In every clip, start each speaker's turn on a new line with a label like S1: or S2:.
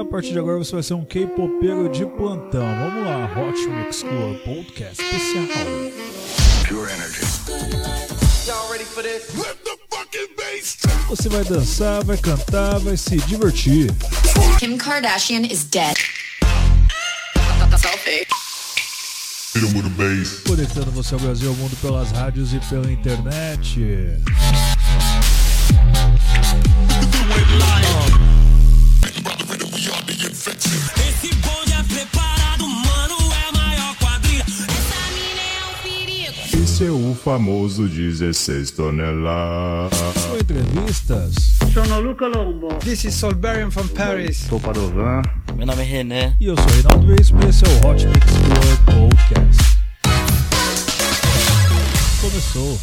S1: A partir de agora você vai ser um K-popeiro de plantão. Vamos lá, Hot Mix Club Podcast especial. Pure energy. Você vai dançar, vai cantar, vai se divertir. Kim Kardashian is dead. Selfie. Conectando você ao Brasil e ao mundo pelas rádios e pela internet. seu famoso 16 toneladas. Entrevistas.
S2: Sono Luca Lombo.
S3: This is Solberian from Paris.
S4: Sou Padovan.
S5: Meu nome é René.
S1: E eu sou Reinaldo Reis e esse é o Hot Mix Club Podcast. Começou.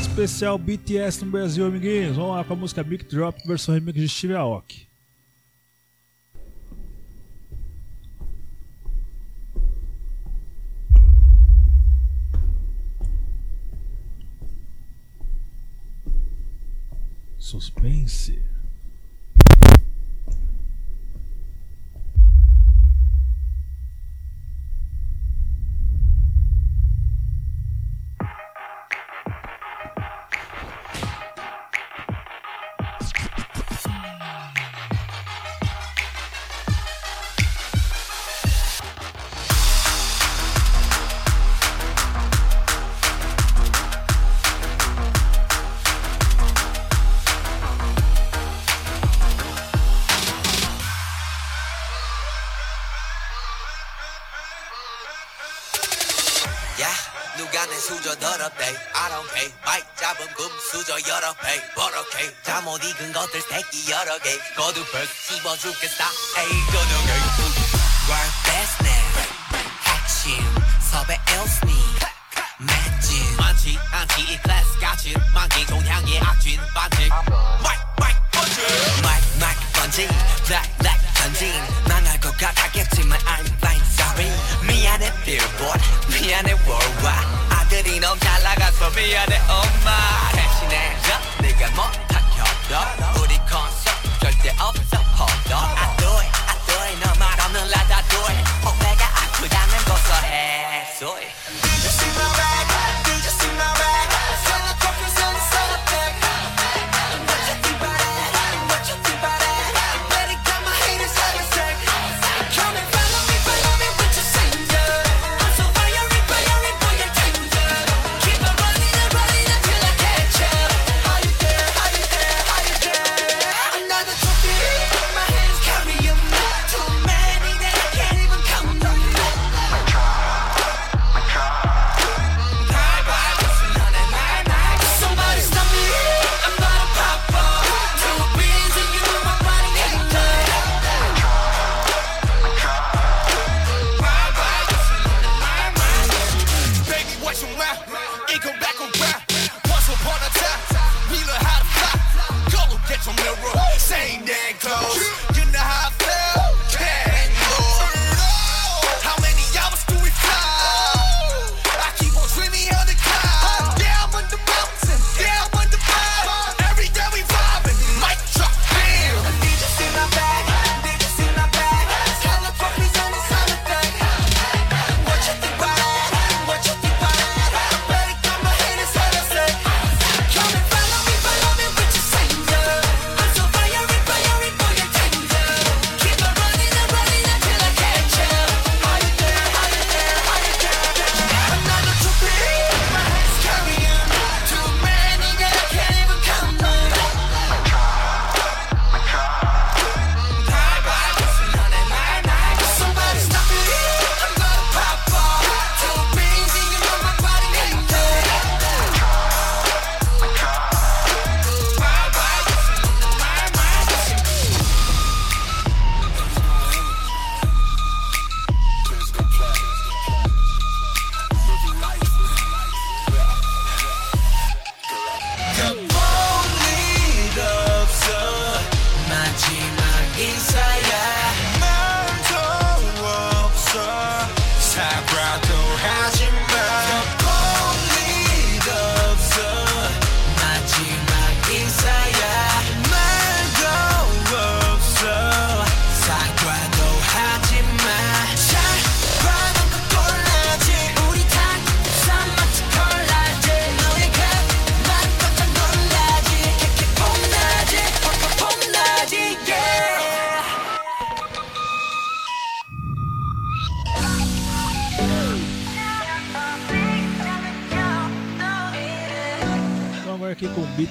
S1: Especial BTS no Brasil, amiguinhos. Vamos lá com a música Big Drop, versão remix de Steve Aoki. Suspense.
S6: 여러 개 거듭을 씹어주겠다. 에이
S2: 도둑을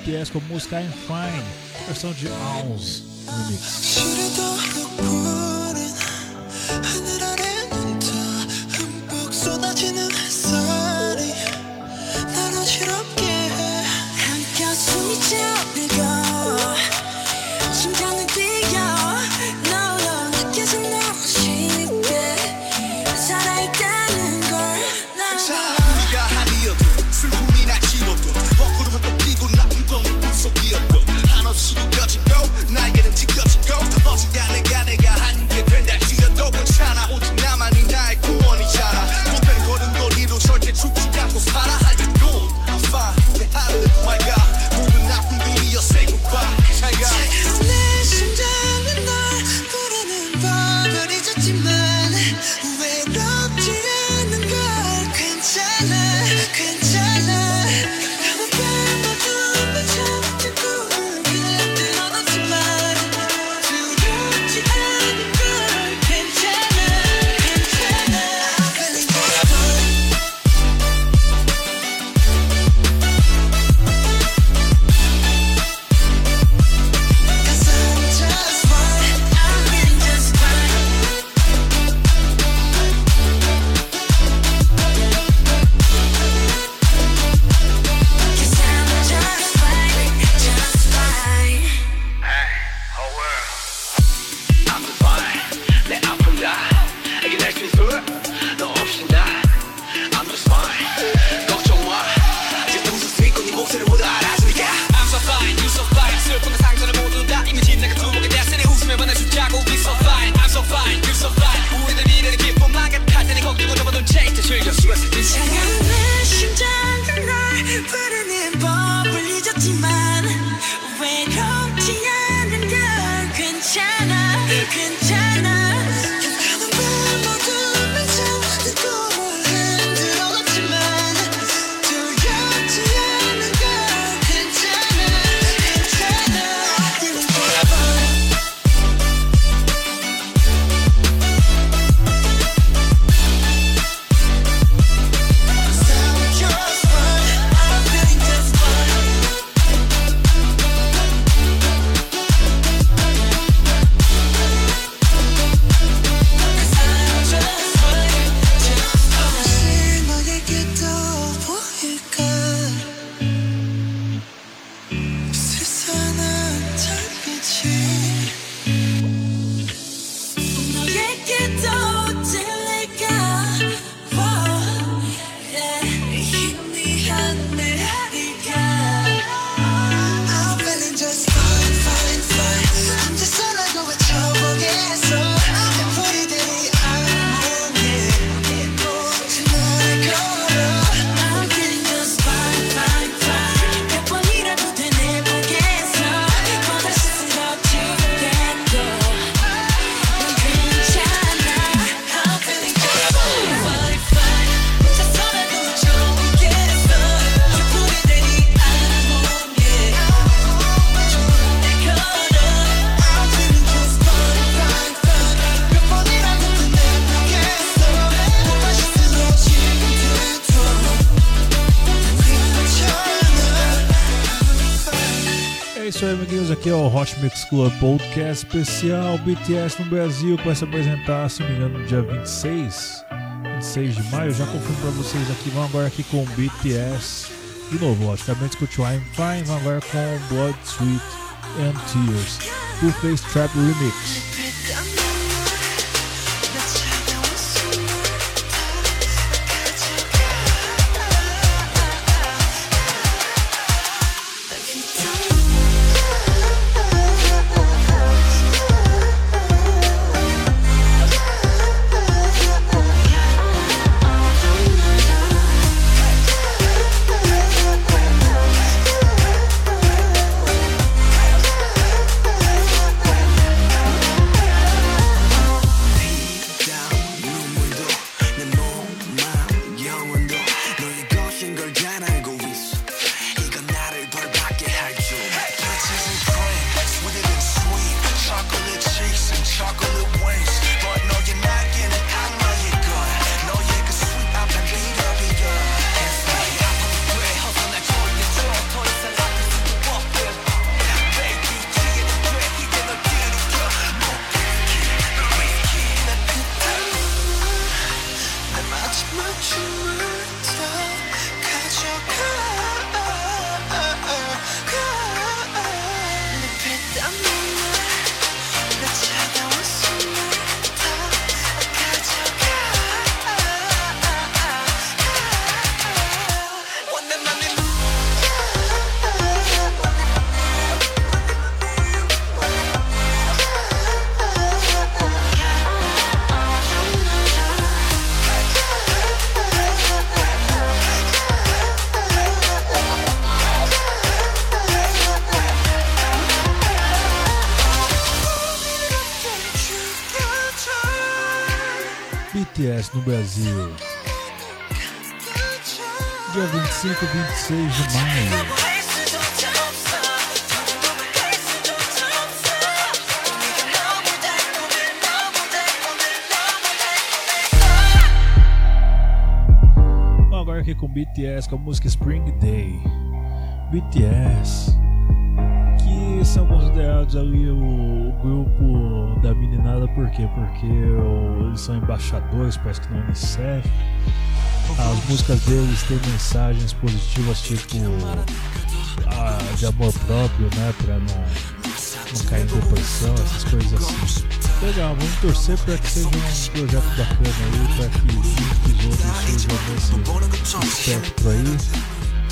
S2: BTS com música I'm Fine, versão de Ounce Remix. Hot Mix Club Podcast especial BTS no Brasil, que vai se apresentar, se não me engano, no dia 26, 26 de maio. Já confirmo pra vocês aqui. Vamos agora aqui com BTS. De novo, logicamente escute o Fine. Vamos agora com Blood, Sweet and Tears. Full Face Trap Remix. BTS com a música Spring Day. BTS, que são considerados ali o, grupo da meninada, por quê? Porque eles são embaixadores, parece que na Unicef. As músicas deles têm mensagens positivas, tipo a, de amor próprio, né? Pra não, não cair em depressão, essas coisas assim. Legal, vamos torcer para que seja um projeto bacana aí, para que muitos outros surjam nesse espectro aí.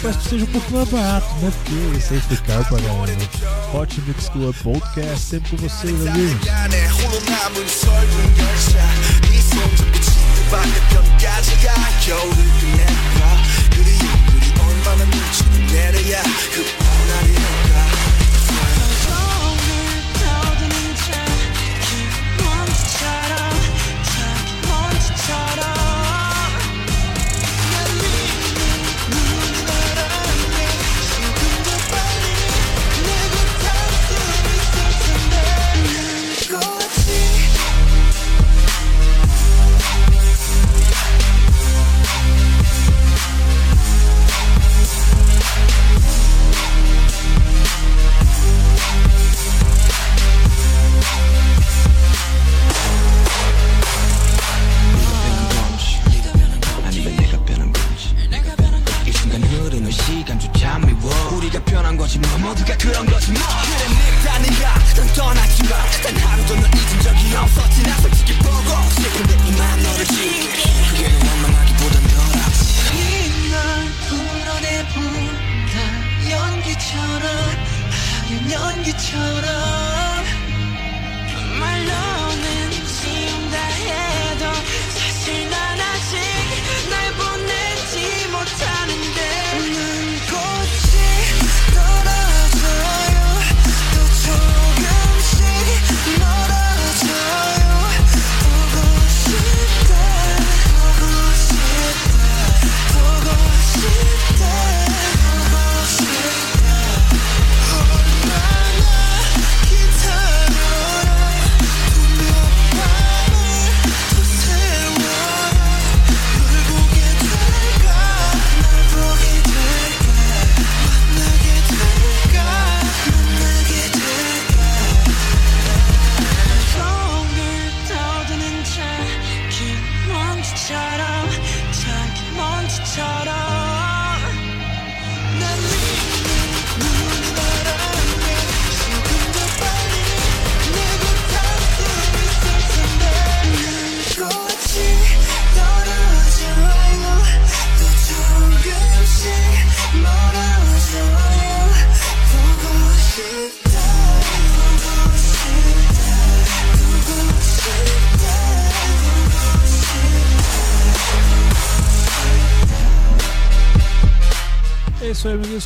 S2: Mas que seja um pouco mais barato, né? Porque isso aí foi caro galera. Né? Hot Mix Club Podcast, sempre com vocês, amigos. isso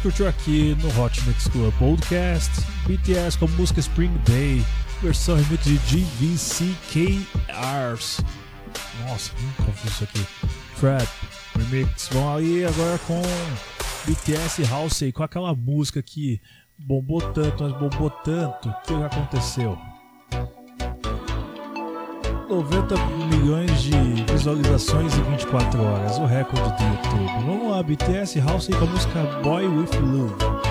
S2: Curtiu aqui no Hot Mix Club Podcast. BTS com música Spring Day, versão remix de GVCKRs. Nossa, muito confuso isso aqui. Trap Remix. Vamos aí agora com BTS House com aquela música que bombou tanto, mas bombou tanto. O que aconteceu? 90 milhões de visualizações em 24 horas, o recorde do YouTube. Vamos lá, BTS House com a música Boy With Love.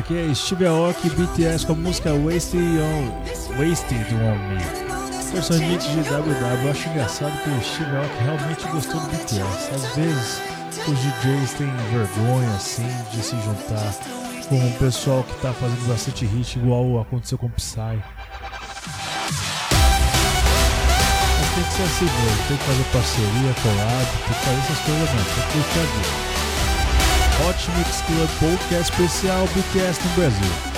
S1: Isso aqui é Steve Aoki BTS com a música Wasted on, Wasted on Me. Versão de WW. Eu acho engraçado que o Steve Aoki realmente gostou do BTS. Às vezes os DJs têm vergonha assim de se juntar com o pessoal que está fazendo bastante hit, igual aconteceu com o Psy.
S2: Mas tem que ser assim mesmo, tem que fazer parceria, collab, tem que fazer essas coisas mesmo, tem que. Hot Mix Club Podcast especial Bookcast no Brasil.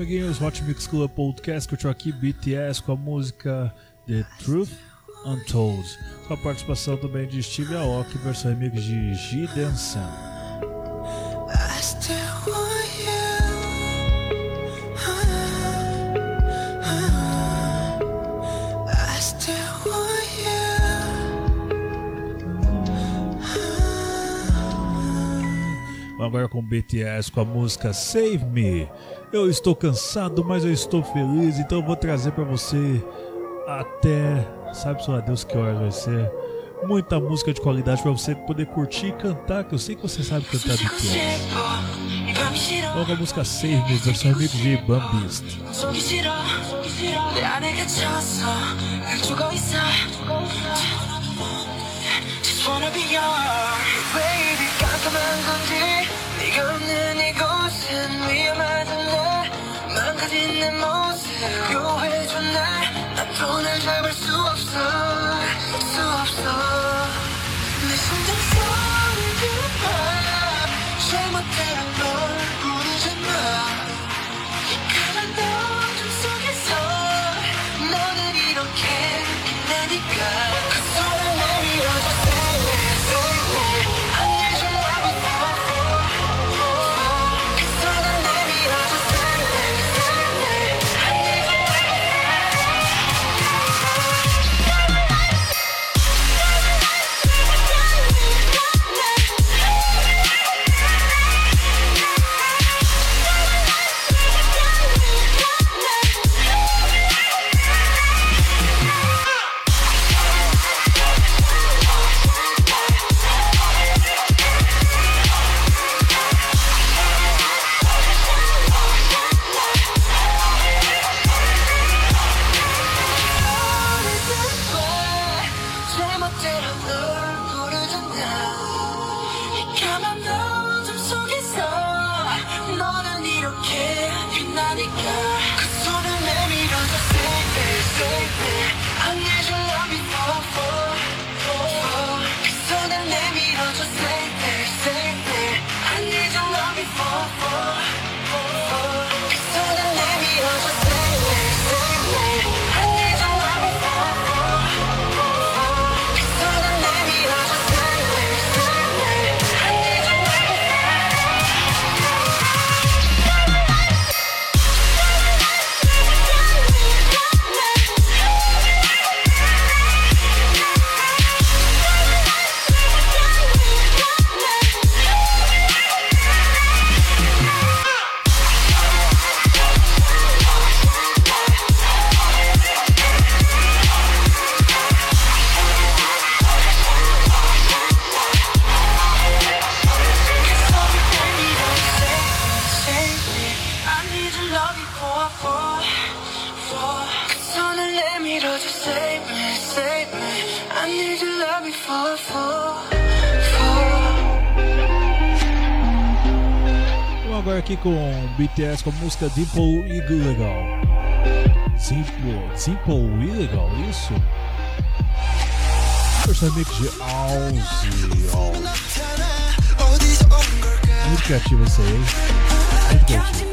S2: amiguinhos, Hot Mix Club Podcast, Estou aqui BTS com a música The Truth Untold, com a participação também de Steve Aoki, versão remix de
S7: Gideon
S2: Sam. agora com BTS com a música Save Me. Eu estou cansado, mas eu estou feliz, então eu vou trazer para você até, sabe só Deus que horas vai ser,
S1: muita música de qualidade para você poder curtir e cantar, que eu sei que você sabe cantar de tudo. com a música Save Me, versão amigo de Bambist.
S2: Just wanna be your baby, 건지 없는 이곳은 위험하던 날 망가진 내 모습 요해줘 날난 돈을 잘
S1: BTS com a música Dimple Illegal. Simple, Simple Illegal, é isso? First remix de Aussie. Muito criativo esse aí. Muito criativo.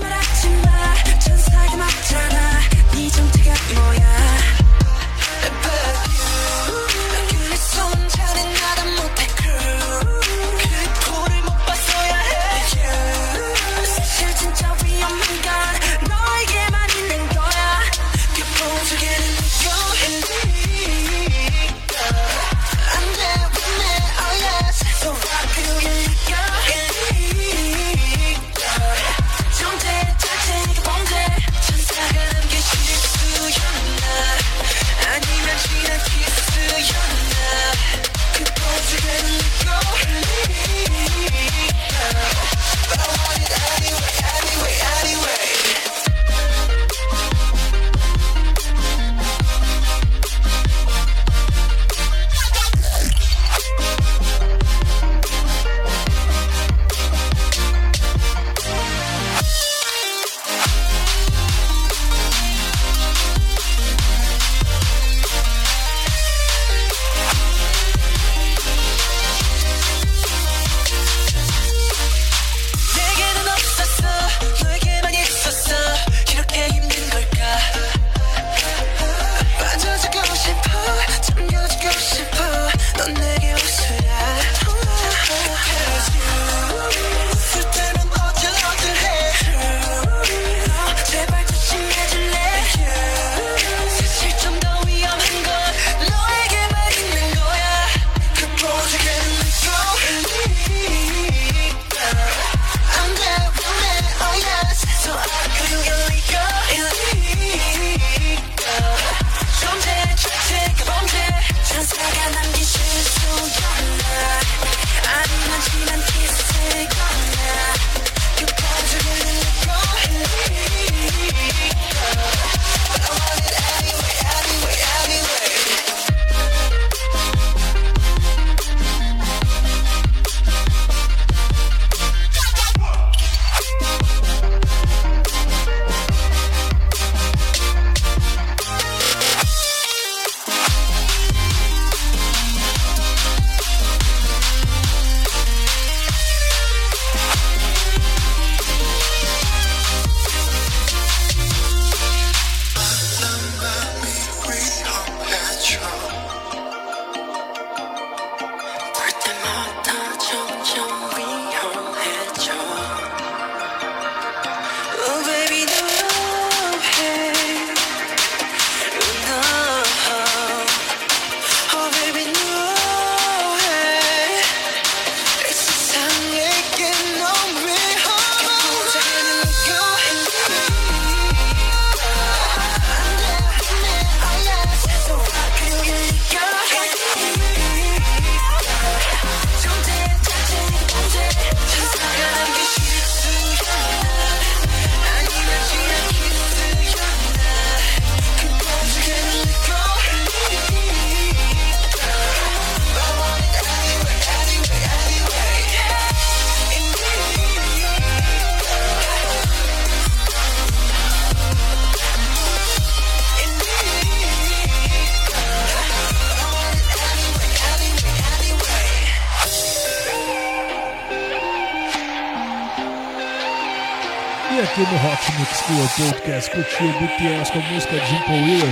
S2: Sua Podcast curtiu BTS com a música Jingle Willigan.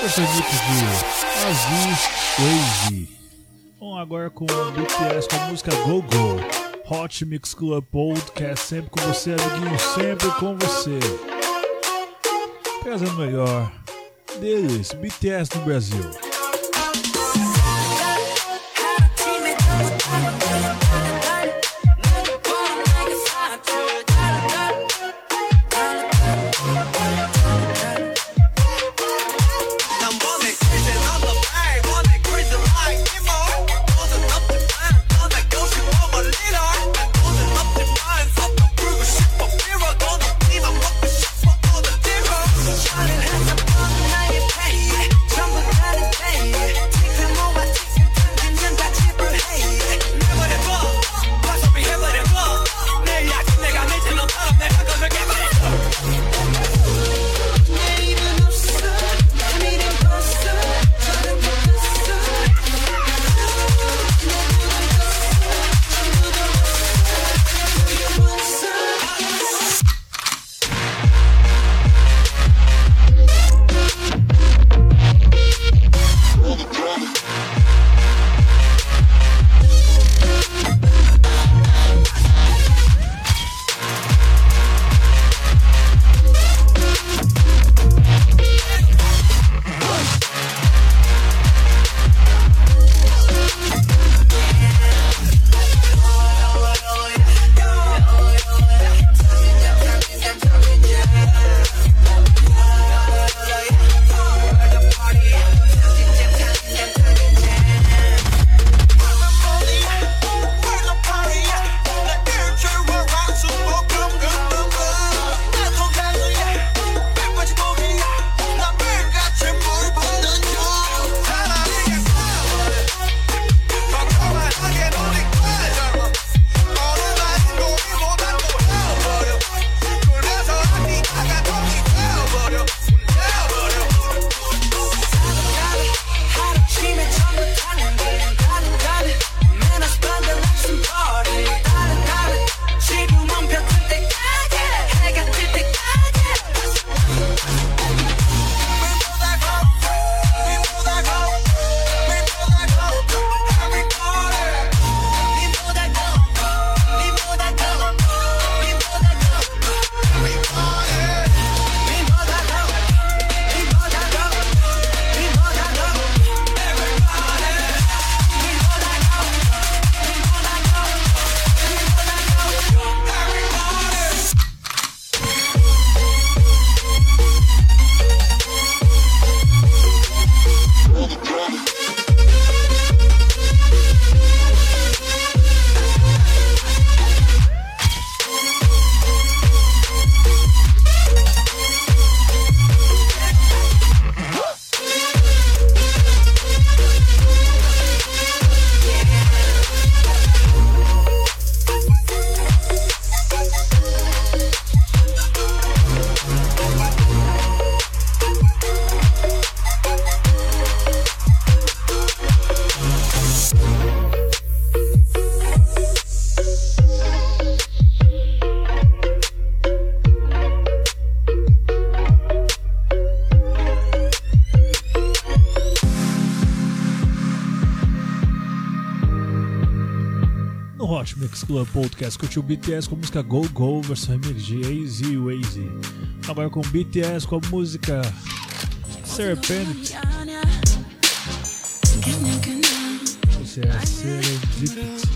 S2: Versões de é Aziz Crazy. Vamos agora com o BTS com a música Go Go. Hot Mix Club Podcast, sempre com você, amiguinho, sempre com você. Trazendo melhor deles, BTS no Brasil. Hot Mix Club Podcast curtiu BTS com a música Go Go versão remix de AZ Wazy. Agora com BTS com a música Serpent. É
S1: Você é Serpent.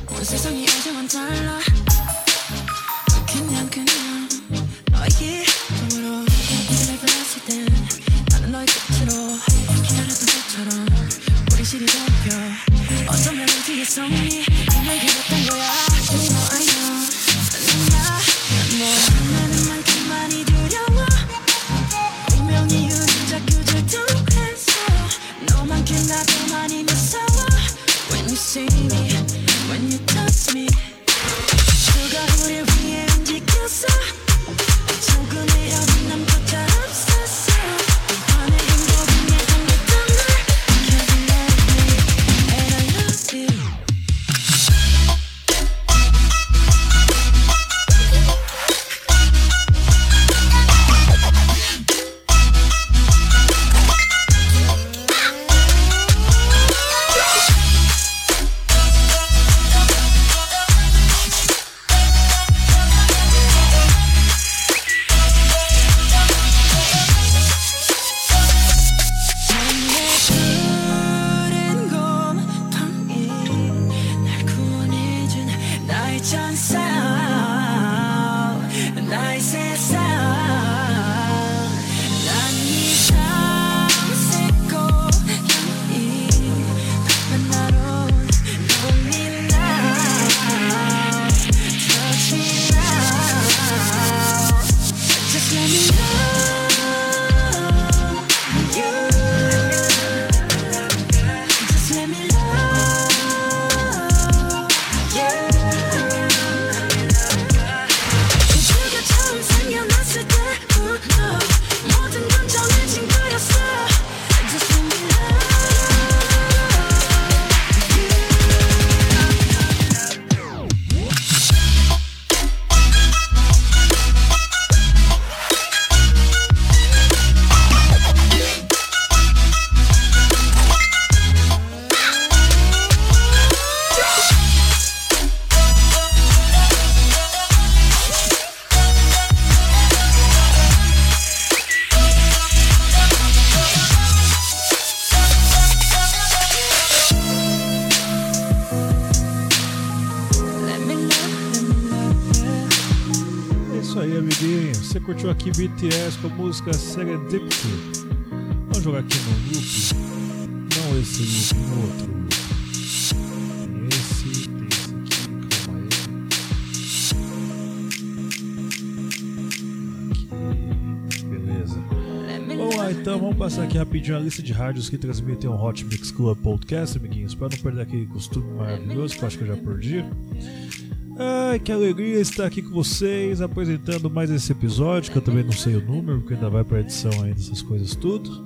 S1: Música Serendipity? Vamos jogar aqui no loop. Não esse loop, no outro loop. Tem esse, tem esse aqui, calma aí. Aqui, beleza. Vamos lá então, vamos passar aqui rapidinho a lista de rádios que transmitem o Hot Mix Club Podcast, amiguinhos, para não perder aquele costume maravilhoso que eu acho que eu já perdi. Ai, que alegria estar aqui com vocês, apresentando mais esse episódio, que eu também não sei o número, porque ainda vai pra edição ainda essas coisas tudo.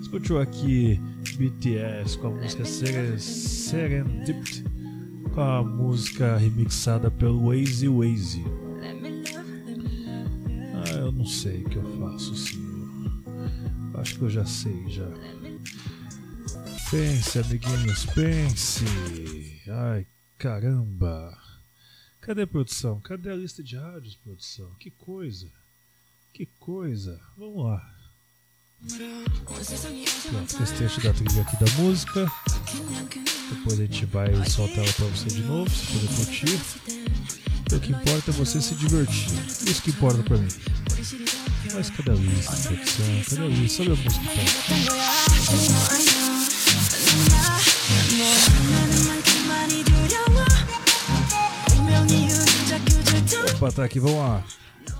S1: Escutou aqui BTS com a música Seren- Serendipity, com a música remixada pelo Wazy Wazy. Ah, eu não sei o que eu faço, senhor. Acho que eu já sei, já. Pense, amiguinhos, pense. Ai, caramba. Cadê a produção? Cadê a lista de rádios, produção? Que coisa. Que coisa. Vamos lá. Pronto, esse trecho da trilha aqui da música. Depois a gente vai soltar ela pra você de novo, se poder curtir. O que importa é você se divertir. Isso que importa pra mim. Mas cadê a lista produção? Cadê a lista? Olha a música então. Tá aqui, vamos lá.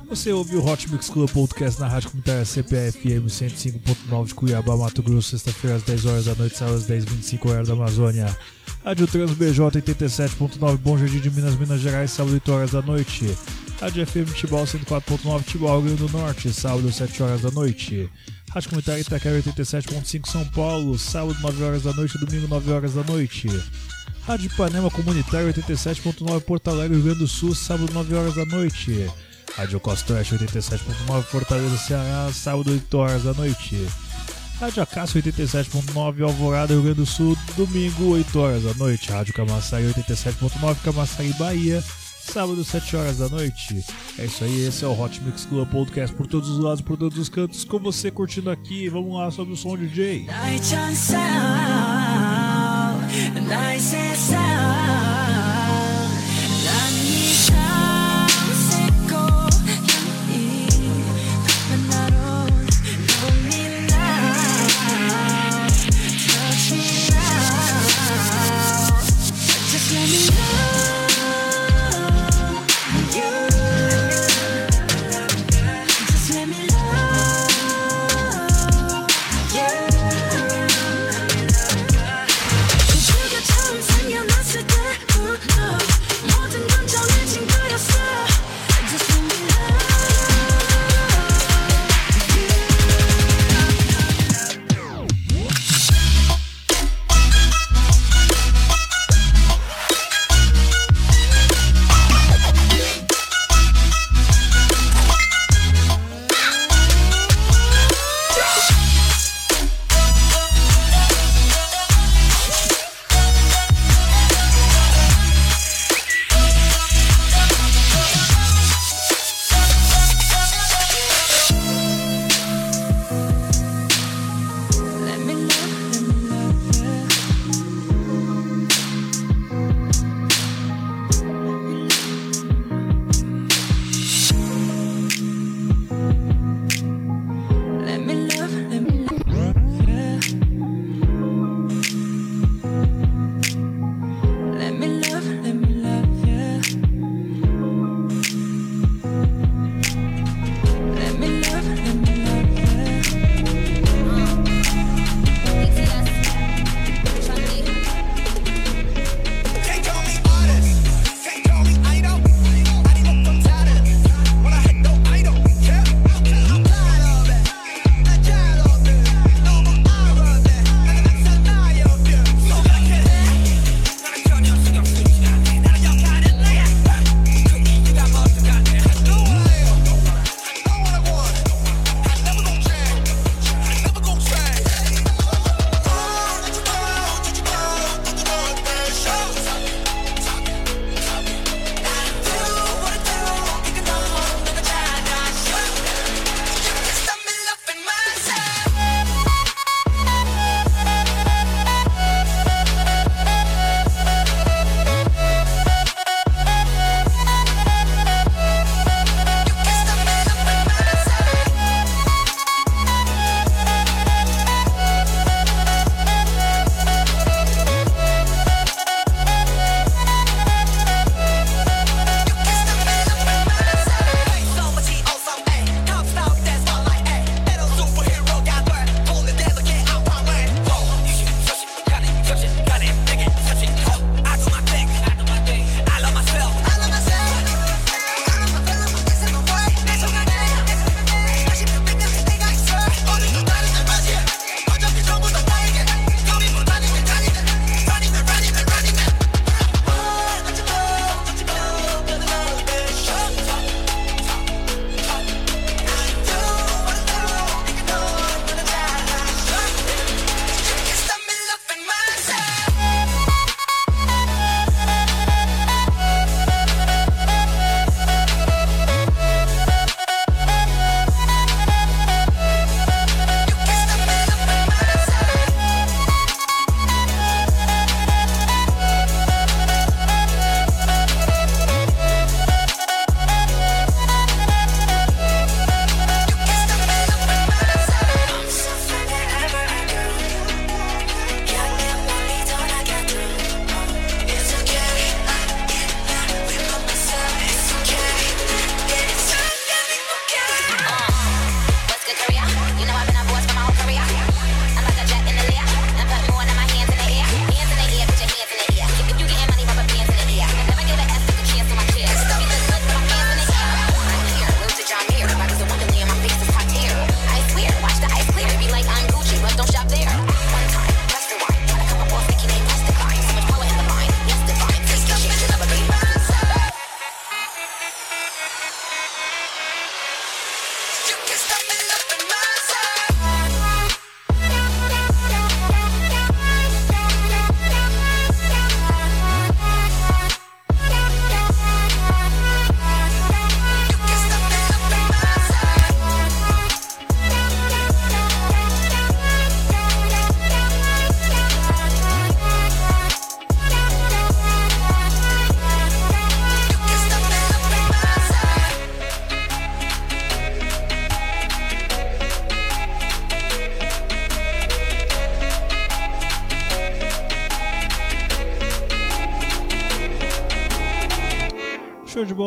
S1: Você ouviu o Hot Mix Club Podcast na Rádio Comunitária CPFM 105.9 de Cuiabá, Mato Grosso, sexta-feira às 10 horas da noite, sábado às 10h25, horário da Amazônia. Rádio Trans BJ 87.9, Bom Jardim de Minas, Minas Gerais, sábado 8 horas da noite. Rádio FM Tibau 104.9, Tibau, Rio do Norte, sábado 7 horas da noite. Rádio Comunitária Itaquera 87.5, São Paulo, sábado 9 horas da noite, domingo 9 horas da noite. Rádio Ipanema Comunitário 87.9 Porto Alegre, Rio Grande do Sul, sábado 9 horas da noite. Rádio Costa Oeste 87.9 Fortaleza, Ceará, sábado 8 horas da noite. Rádio Acácio 87.9 Alvorada, Rio Grande do Sul, domingo 8 horas da noite. Rádio Camaçari 87.9 Camaçari, Bahia, sábado 7 horas da noite. É isso aí, esse é o Hot Mix Club Podcast por todos os lados, por todos os cantos, com você curtindo aqui. Vamos lá sobre o som DJ.
S2: 나 and I said, sound.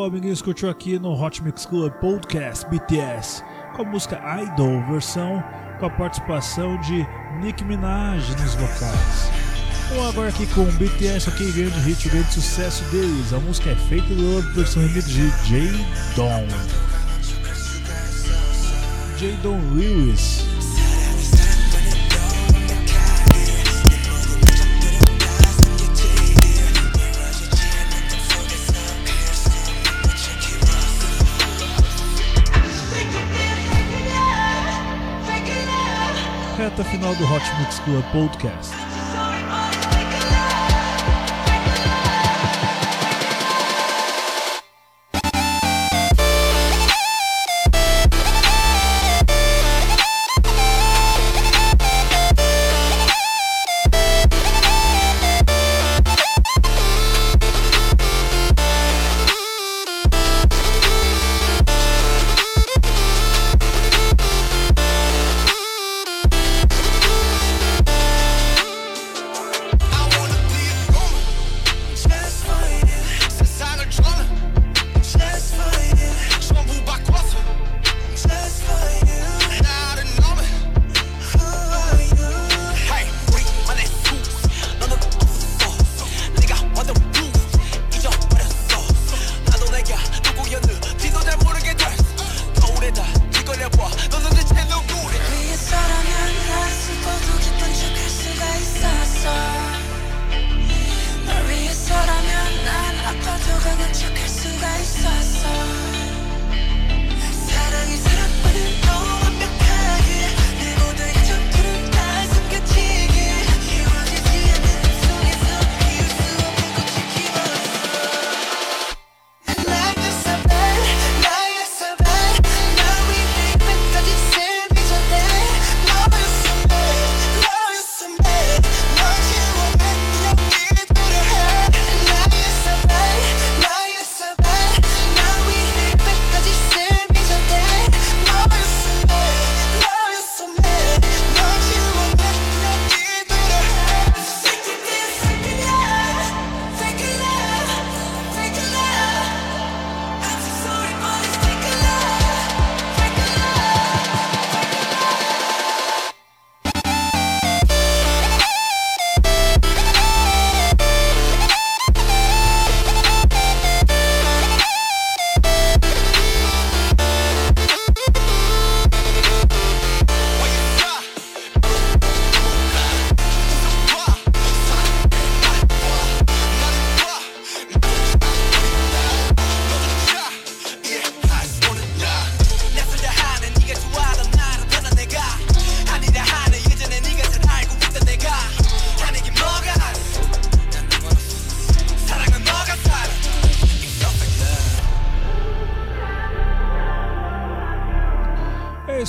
S2: Bola, amiguinhos. Curtiu aqui no Hot Mix Club Podcast BTS com a música Idol, versão com a participação de Nicki Minaj nos vocais. Vamos agora aqui com o BTS, ok, grande hit, grande sucesso deles. A música é Fake Love, versão remix de J. Don. J. Don Lewis. Reta final do Hot Mix Club Podcast.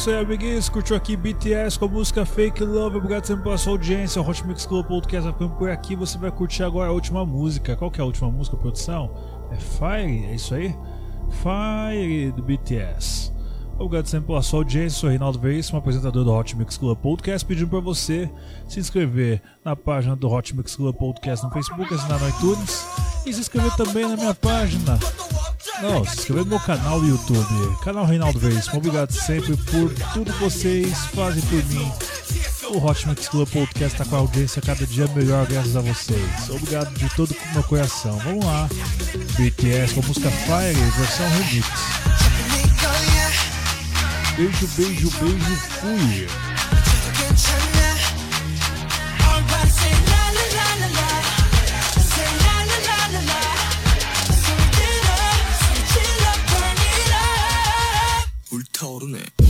S2: Isso aí, amiguinhos. Curtiu aqui BTS com a música Fake Love. Obrigado sempre pela sua audiência. O Hot Mix Club Podcast vai ficando por aqui. Você vai curtir agora a última música. Qual que é a última música, produção? É Fire? É isso aí? Fire do BTS. Obrigado sempre pela sua audiência. Sou Reinaldo Veríssimo, apresentador do Hot Mix Club Podcast, pedindo para você se inscrever na página do Hot Mix Club Podcast no Facebook, assinar no iTunes e se inscrever também na minha página não, se inscreva no meu canal do YouTube, canal Reinaldo Veríssimo. Obrigado sempre por tudo que vocês fazem por mim. O Hot Mix Club Podcast está com a audiência cada dia melhor graças a vocês. Obrigado de todo o meu coração. Vamos lá. BTS com a música Fire, versão remix. Beijo, beijo, beijo, fui.
S8: おるね。